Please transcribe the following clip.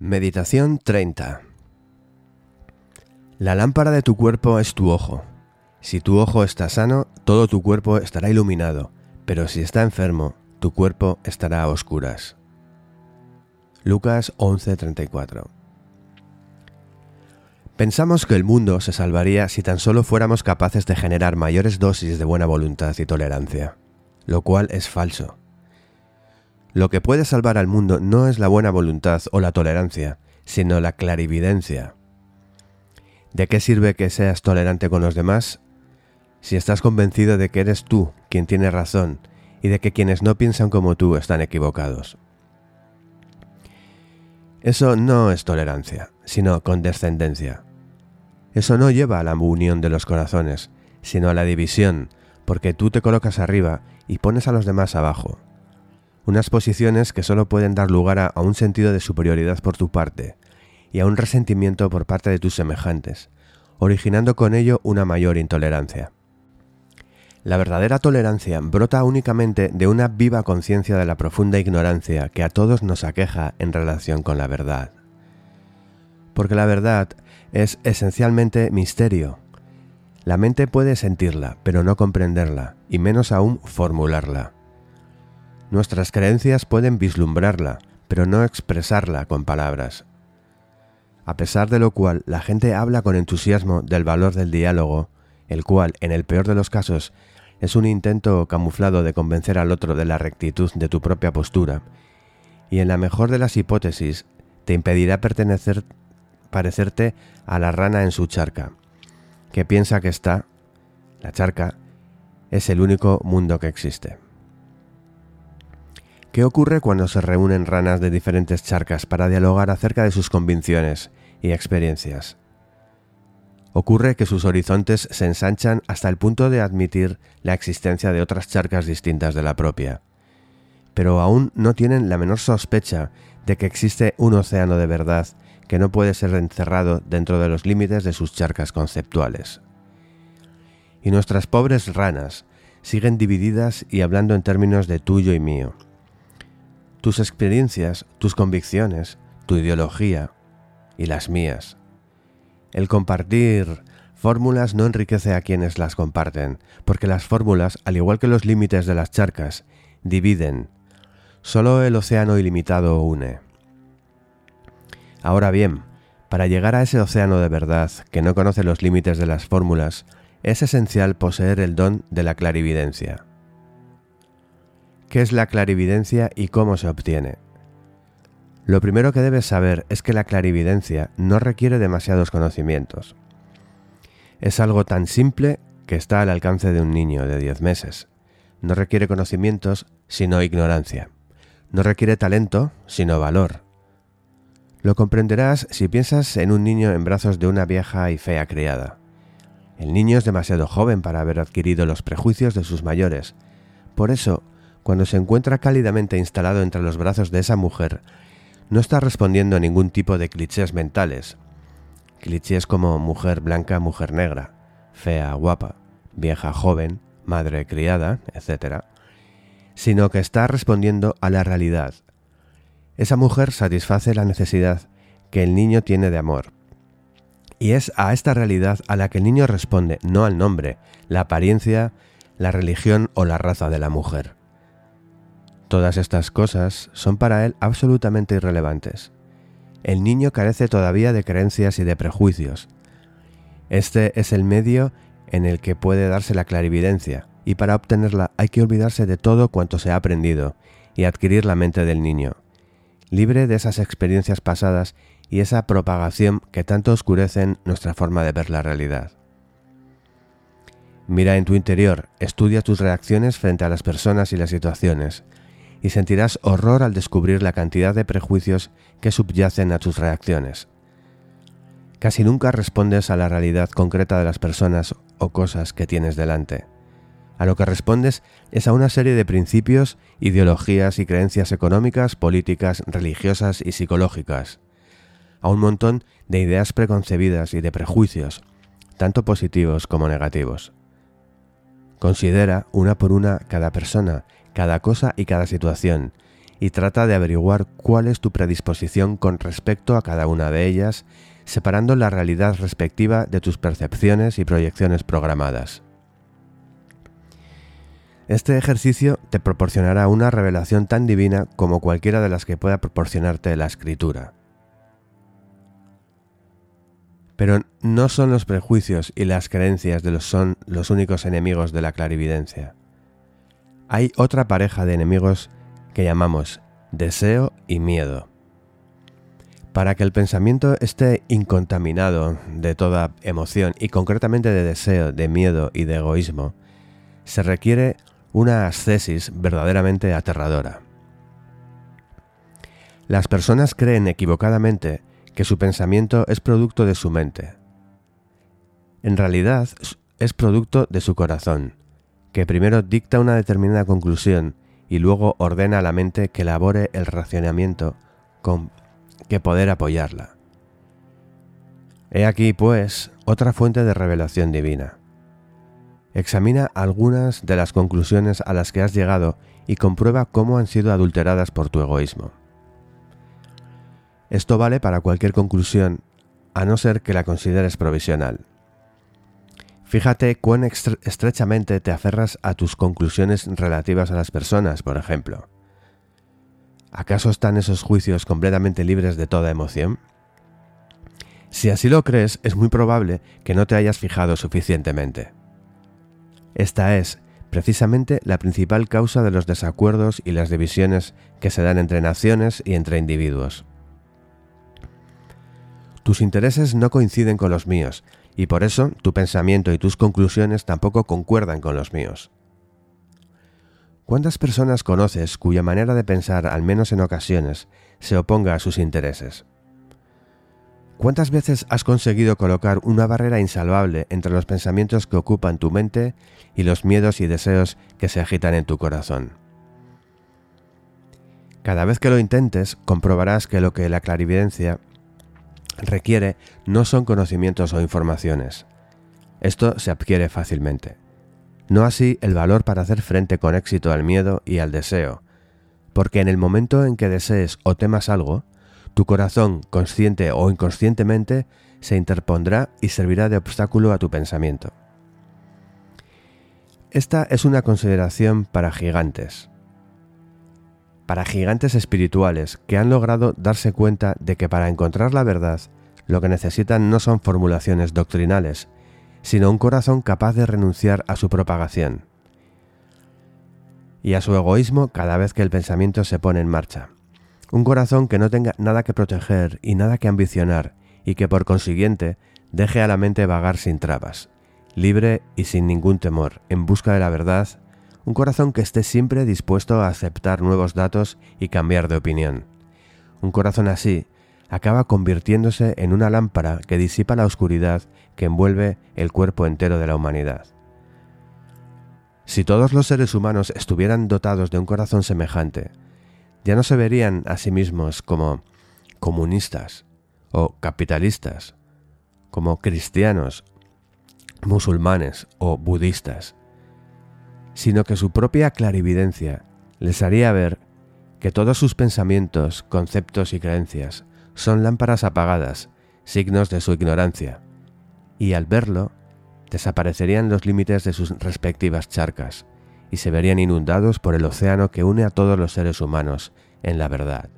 Meditación 30 La lámpara de tu cuerpo es tu ojo. Si tu ojo está sano, todo tu cuerpo estará iluminado, pero si está enfermo, tu cuerpo estará a oscuras. Lucas 11:34 Pensamos que el mundo se salvaría si tan solo fuéramos capaces de generar mayores dosis de buena voluntad y tolerancia, lo cual es falso. Lo que puede salvar al mundo no es la buena voluntad o la tolerancia, sino la clarividencia. ¿De qué sirve que seas tolerante con los demás si estás convencido de que eres tú quien tiene razón y de que quienes no piensan como tú están equivocados? Eso no es tolerancia, sino condescendencia. Eso no lleva a la unión de los corazones, sino a la división, porque tú te colocas arriba y pones a los demás abajo unas posiciones que solo pueden dar lugar a, un sentido de superioridad por tu parte y a un resentimiento por parte de tus semejantes, originando con ello una mayor intolerancia. La verdadera tolerancia brota únicamente de una viva conciencia de la profunda ignorancia que a todos nos aqueja en relación con la verdad. Porque la verdad es esencialmente misterio. La mente puede sentirla, pero no comprenderla, y menos aún formularla. Nuestras creencias pueden vislumbrarla, pero no expresarla con palabras. A pesar de lo cual, la gente habla con entusiasmo del valor del diálogo, el cual, en el peor de los casos, es un intento camuflado de convencer al otro de la rectitud de tu propia postura, y en la mejor de las hipótesis, te impedirá pertenecer, parecerte a la rana en su charca, que piensa que está, la charca, es el único mundo que existe. ¿Qué ocurre cuando se reúnen ranas de diferentes charcas para dialogar acerca de sus convicciones y experiencias? Ocurre que sus horizontes se ensanchan hasta el punto de admitir la existencia de otras charcas distintas de la propia, pero aún no tienen la menor sospecha de que existe un océano de verdad que no puede ser encerrado dentro de los límites de sus charcas conceptuales. Y nuestras pobres ranas siguen divididas y hablando en términos de tuyo y mío tus experiencias, tus convicciones, tu ideología y las mías. El compartir fórmulas no enriquece a quienes las comparten, porque las fórmulas, al igual que los límites de las charcas, dividen. Solo el océano ilimitado une. Ahora bien, para llegar a ese océano de verdad que no conoce los límites de las fórmulas, es esencial poseer el don de la clarividencia. ¿Qué es la clarividencia y cómo se obtiene? Lo primero que debes saber es que la clarividencia no requiere demasiados conocimientos. Es algo tan simple que está al alcance de un niño de 10 meses. No requiere conocimientos, sino ignorancia. No requiere talento, sino valor. Lo comprenderás si piensas en un niño en brazos de una vieja y fea criada. El niño es demasiado joven para haber adquirido los prejuicios de sus mayores. Por eso, cuando se encuentra cálidamente instalado entre los brazos de esa mujer, no está respondiendo a ningún tipo de clichés mentales. Clichés como mujer blanca, mujer negra, fea, guapa, vieja, joven, madre, criada, etc. Sino que está respondiendo a la realidad. Esa mujer satisface la necesidad que el niño tiene de amor. Y es a esta realidad a la que el niño responde, no al nombre, la apariencia, la religión o la raza de la mujer. Todas estas cosas son para él absolutamente irrelevantes. El niño carece todavía de creencias y de prejuicios. Este es el medio en el que puede darse la clarividencia, y para obtenerla hay que olvidarse de todo cuanto se ha aprendido y adquirir la mente del niño, libre de esas experiencias pasadas y esa propagación que tanto oscurecen nuestra forma de ver la realidad. Mira en tu interior, estudia tus reacciones frente a las personas y las situaciones, y sentirás horror al descubrir la cantidad de prejuicios que subyacen a tus reacciones. Casi nunca respondes a la realidad concreta de las personas o cosas que tienes delante. A lo que respondes es a una serie de principios, ideologías y creencias económicas, políticas, religiosas y psicológicas. A un montón de ideas preconcebidas y de prejuicios, tanto positivos como negativos. Considera una por una cada persona cada cosa y cada situación, y trata de averiguar cuál es tu predisposición con respecto a cada una de ellas, separando la realidad respectiva de tus percepciones y proyecciones programadas. Este ejercicio te proporcionará una revelación tan divina como cualquiera de las que pueda proporcionarte la escritura. Pero no son los prejuicios y las creencias de los son los únicos enemigos de la clarividencia. Hay otra pareja de enemigos que llamamos deseo y miedo. Para que el pensamiento esté incontaminado de toda emoción y concretamente de deseo, de miedo y de egoísmo, se requiere una ascesis verdaderamente aterradora. Las personas creen equivocadamente que su pensamiento es producto de su mente. En realidad es producto de su corazón, que primero dicta una determinada conclusión y luego ordena a la mente que elabore el racionamiento con que poder apoyarla. He aquí, pues, otra fuente de revelación divina. Examina algunas de las conclusiones a las que has llegado y comprueba cómo han sido adulteradas por tu egoísmo. Esto vale para cualquier conclusión, a no ser que la consideres provisional. Fíjate cuán estrechamente te aferras a tus conclusiones relativas a las personas, por ejemplo. ¿Acaso están esos juicios completamente libres de toda emoción? Si así lo crees, es muy probable que no te hayas fijado suficientemente. Esta es, precisamente, la principal causa de los desacuerdos y las divisiones que se dan entre naciones y entre individuos. Tus intereses no coinciden con los míos, y por eso tu pensamiento y tus conclusiones tampoco concuerdan con los míos. ¿Cuántas personas conoces cuya manera de pensar, al menos en ocasiones, se oponga a sus intereses? ¿Cuántas veces has conseguido colocar una barrera insalvable entre los pensamientos que ocupan tu mente y los miedos y deseos que se agitan en tu corazón? Cada vez que lo intentes, comprobarás que lo que la clarividencia requiere no son conocimientos o informaciones. Esto se adquiere fácilmente. No así el valor para hacer frente con éxito al miedo y al deseo, porque en el momento en que desees o temas algo, tu corazón, consciente o inconscientemente, se interpondrá y servirá de obstáculo a tu pensamiento. Esta es una consideración para gigantes para gigantes espirituales que han logrado darse cuenta de que para encontrar la verdad lo que necesitan no son formulaciones doctrinales, sino un corazón capaz de renunciar a su propagación y a su egoísmo cada vez que el pensamiento se pone en marcha. Un corazón que no tenga nada que proteger y nada que ambicionar y que por consiguiente deje a la mente vagar sin trabas, libre y sin ningún temor, en busca de la verdad un corazón que esté siempre dispuesto a aceptar nuevos datos y cambiar de opinión. Un corazón así acaba convirtiéndose en una lámpara que disipa la oscuridad que envuelve el cuerpo entero de la humanidad. Si todos los seres humanos estuvieran dotados de un corazón semejante, ya no se verían a sí mismos como comunistas o capitalistas, como cristianos, musulmanes o budistas, sino que su propia clarividencia les haría ver que todos sus pensamientos, conceptos y creencias son lámparas apagadas, signos de su ignorancia, y al verlo, desaparecerían los límites de sus respectivas charcas, y se verían inundados por el océano que une a todos los seres humanos en la verdad.